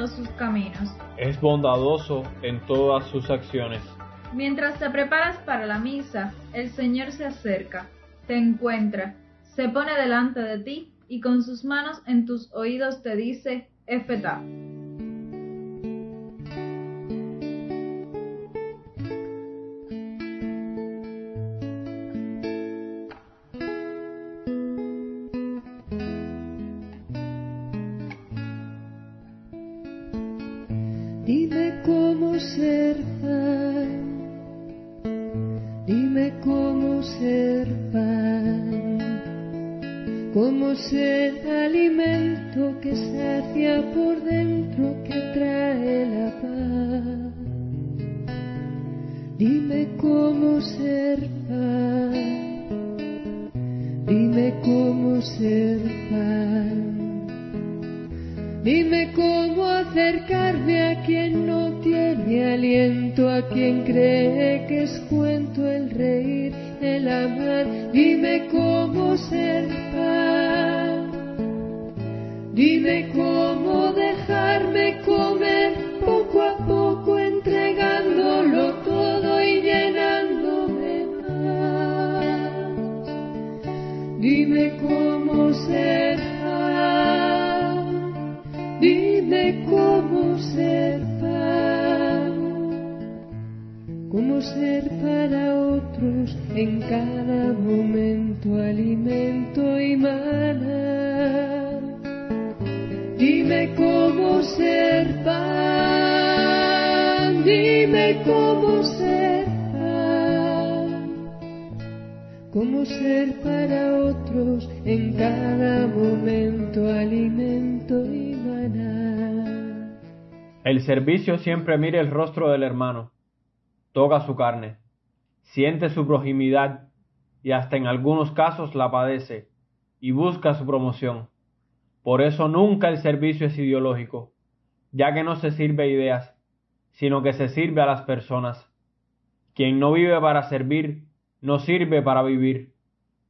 todos sus caminos. Es bondadoso en todas sus acciones. Mientras te preparas para la misa, el Señor se acerca, te encuentra, se pone delante de ti y con sus manos en tus oídos te dice, Efetá. Dime cómo ser pan, dime cómo ser pan, cómo ser alimento que sacia por dentro, que trae la paz. Dime cómo ser quien cree que es cuento el reír, el amar. Dime cómo ser en cada momento alimento y maná. Dime cómo ser pan, dime cómo ser pan, cómo ser para otros en cada momento alimento y maná. El servicio siempre mira el rostro del hermano, toca su carne, siente su proximidad y hasta en algunos casos la padece y busca su promoción. Por eso nunca el servicio es ideológico, ya que no se sirve a ideas, sino que se sirve a las personas. Quien no vive para servir, no sirve para vivir,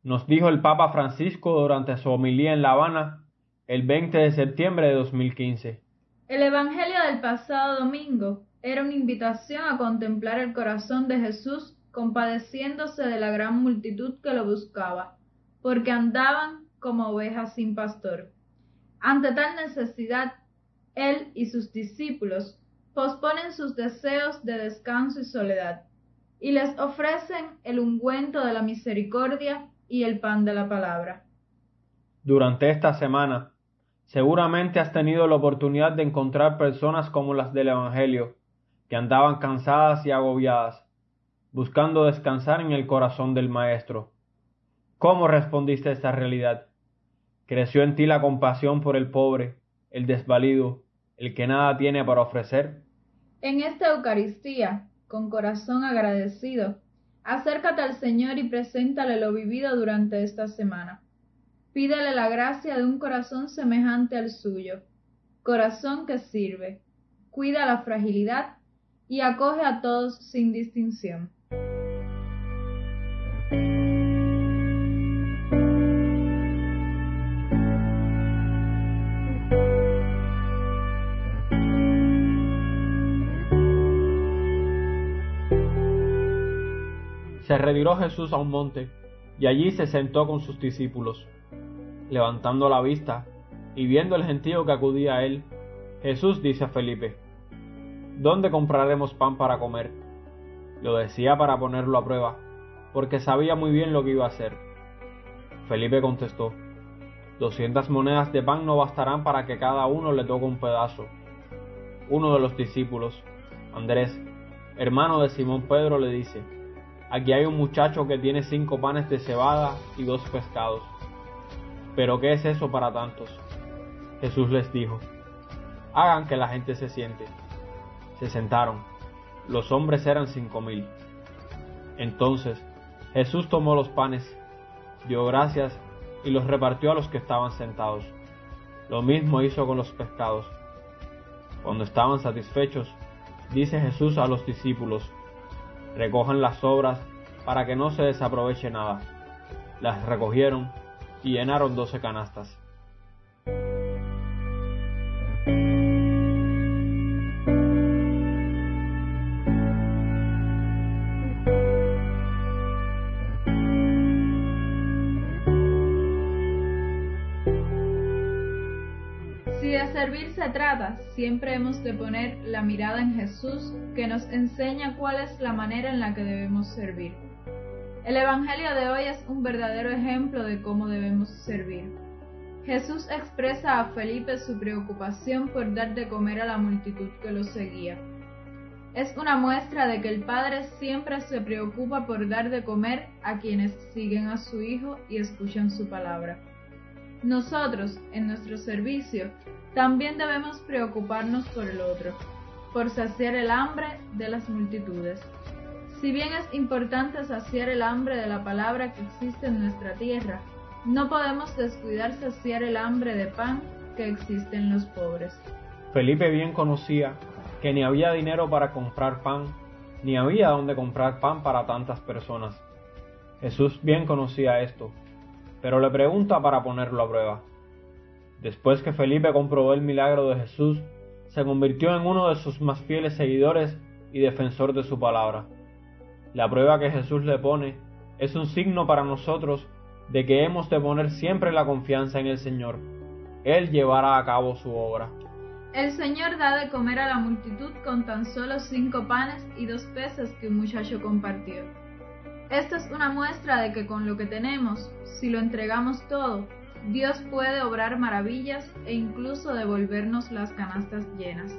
nos dijo el Papa Francisco durante su homilía en La Habana el 20 de septiembre de 2015. El Evangelio del pasado domingo era una invitación a contemplar el corazón de Jesús compadeciéndose de la gran multitud que lo buscaba, porque andaban como ovejas sin pastor. Ante tal necesidad, él y sus discípulos posponen sus deseos de descanso y soledad, y les ofrecen el ungüento de la misericordia y el pan de la palabra. Durante esta semana, seguramente has tenido la oportunidad de encontrar personas como las del Evangelio, que andaban cansadas y agobiadas, buscando descansar en el corazón del Maestro. ¿Cómo respondiste a esta realidad? ¿Creció en ti la compasión por el pobre, el desvalido, el que nada tiene para ofrecer? En esta Eucaristía, con corazón agradecido, acércate al Señor y preséntale lo vivido durante esta semana. Pídele la gracia de un corazón semejante al suyo, corazón que sirve, cuida la fragilidad y acoge a todos sin distinción. Se retiró Jesús a un monte, y allí se sentó con sus discípulos. Levantando la vista y viendo el gentío que acudía a él, Jesús dice a Felipe, ¿Dónde compraremos pan para comer? Lo decía para ponerlo a prueba, porque sabía muy bien lo que iba a hacer. Felipe contestó, Doscientas monedas de pan no bastarán para que cada uno le toque un pedazo. Uno de los discípulos, Andrés, hermano de Simón Pedro, le dice, Aquí hay un muchacho que tiene cinco panes de cebada y dos pescados. ¿Pero qué es eso para tantos? Jesús les dijo, hagan que la gente se siente. Se sentaron. Los hombres eran cinco mil. Entonces Jesús tomó los panes, dio gracias y los repartió a los que estaban sentados. Lo mismo hizo con los pescados. Cuando estaban satisfechos, dice Jesús a los discípulos, recojan las sobras para que no se desaproveche nada. Las recogieron y llenaron doce canastas. Servir se trata, siempre hemos de poner la mirada en Jesús, que nos enseña cuál es la manera en la que debemos servir. El Evangelio de hoy es un verdadero ejemplo de cómo debemos servir. Jesús expresa a Felipe su preocupación por dar de comer a la multitud que lo seguía. Es una muestra de que el Padre siempre se preocupa por dar de comer a quienes siguen a su Hijo y escuchan su palabra. Nosotros, en nuestro servicio, también debemos preocuparnos por el otro, por saciar el hambre de las multitudes. Si bien es importante saciar el hambre de la palabra que existe en nuestra tierra, no podemos descuidar saciar el hambre de pan que existe en los pobres. Felipe bien conocía que ni había dinero para comprar pan, ni había donde comprar pan para tantas personas. Jesús bien conocía esto, pero le pregunta para ponerlo a prueba. Después que Felipe comprobó el milagro de Jesús, se convirtió en uno de sus más fieles seguidores y defensor de su palabra. La prueba que Jesús le pone es un signo para nosotros de que hemos de poner siempre la confianza en el Señor. Él llevará a cabo su obra. El Señor da de comer a la multitud con tan solo cinco panes y dos peces que un muchacho compartió. Esta es una muestra de que con lo que tenemos, si lo entregamos todo, Dios puede obrar maravillas e incluso devolvernos las canastas llenas.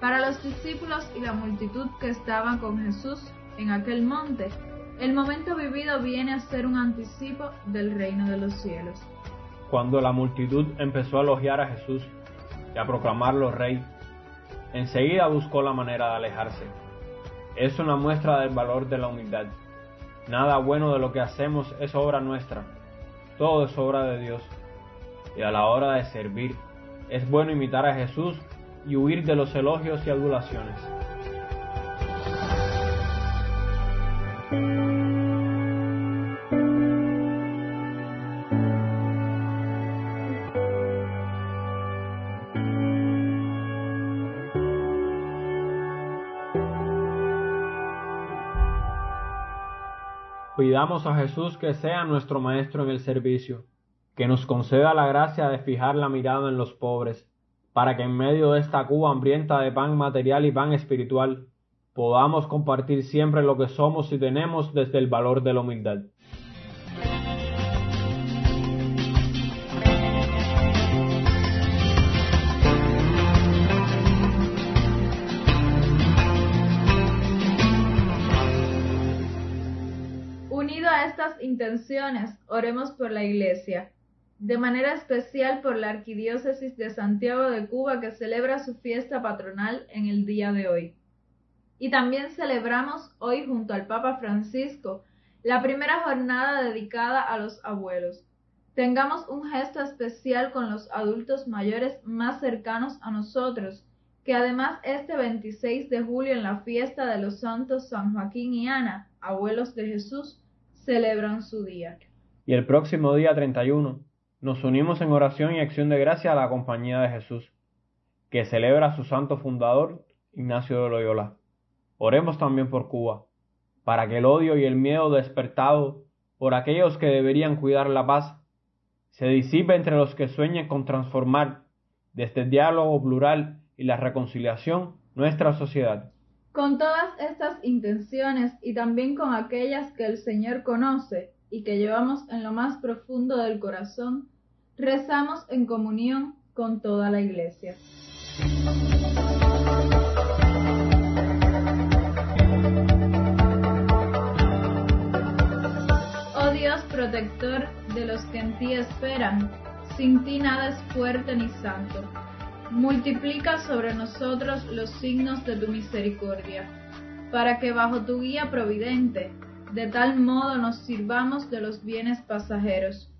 Para los discípulos y la multitud que estaban con Jesús en aquel monte, el momento vivido viene a ser un anticipo del reino de los cielos. Cuando la multitud empezó a elogiar a Jesús y a proclamarlo rey, enseguida buscó la manera de alejarse. Es una muestra del valor de la humildad. Nada bueno de lo que hacemos es obra nuestra, todo es obra de Dios. Y a la hora de servir, es bueno imitar a Jesús y huir de los elogios y adulaciones. Pidamos a Jesús que sea nuestro Maestro en el servicio, que nos conceda la gracia de fijar la mirada en los pobres, para que en medio de esta cuba hambrienta de pan material y pan espiritual, podamos compartir siempre lo que somos y tenemos desde el valor de la humildad. Intenciones, oremos por la Iglesia, de manera especial por la Arquidiócesis de Santiago de Cuba que celebra su fiesta patronal en el día de hoy. Y también celebramos hoy junto al Papa Francisco la primera jornada dedicada a los abuelos. Tengamos un gesto especial con los adultos mayores más cercanos a nosotros, que además este 26 de julio en la fiesta de los santos San Joaquín y Ana, abuelos de Jesús, celebran su día. Y el próximo día 31 nos unimos en oración y acción de gracia a la compañía de Jesús, que celebra a su santo fundador, Ignacio de Loyola. Oremos también por Cuba, para que el odio y el miedo despertado por aquellos que deberían cuidar la paz se disipe entre los que sueñen con transformar desde el diálogo plural y la reconciliación nuestra sociedad. Con todas estas intenciones y también con aquellas que el Señor conoce y que llevamos en lo más profundo del corazón, rezamos en comunión con toda la Iglesia. Oh Dios protector de los que en ti esperan, sin ti nada es fuerte ni santo multiplica sobre nosotros los signos de tu misericordia, para que bajo tu guía providente, de tal modo nos sirvamos de los bienes pasajeros,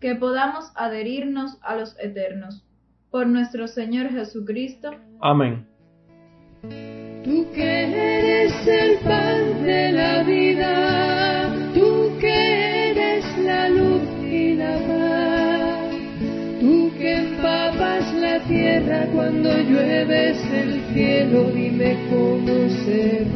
que podamos adherirnos a los eternos. Por nuestro Señor Jesucristo. Amén. Tú que eres el pan tierra cuando llueves el cielo, dime cómo ser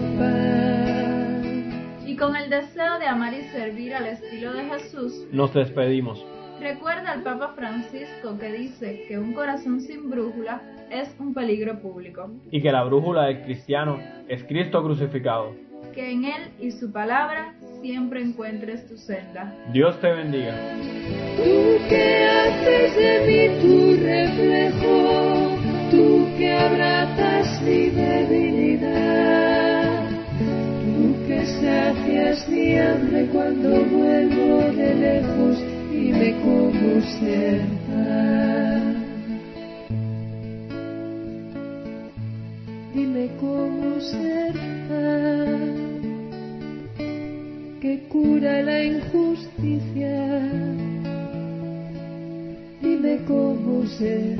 Y con el deseo de amar y servir al estilo de Jesús, nos despedimos. Recuerda al Papa Francisco que dice que un corazón sin brújula es un peligro público. Y que la brújula del cristiano es Cristo crucificado. Que en Él y su palabra siempre encuentres tu senda. Dios te bendiga. Tú que haces de mí tu reflejo, mi debilidad, tú que sacias mi hambre cuando vuelvo de lejos y me como cerca. Dime cómo ser que cura la injusticia. Dime cómo ser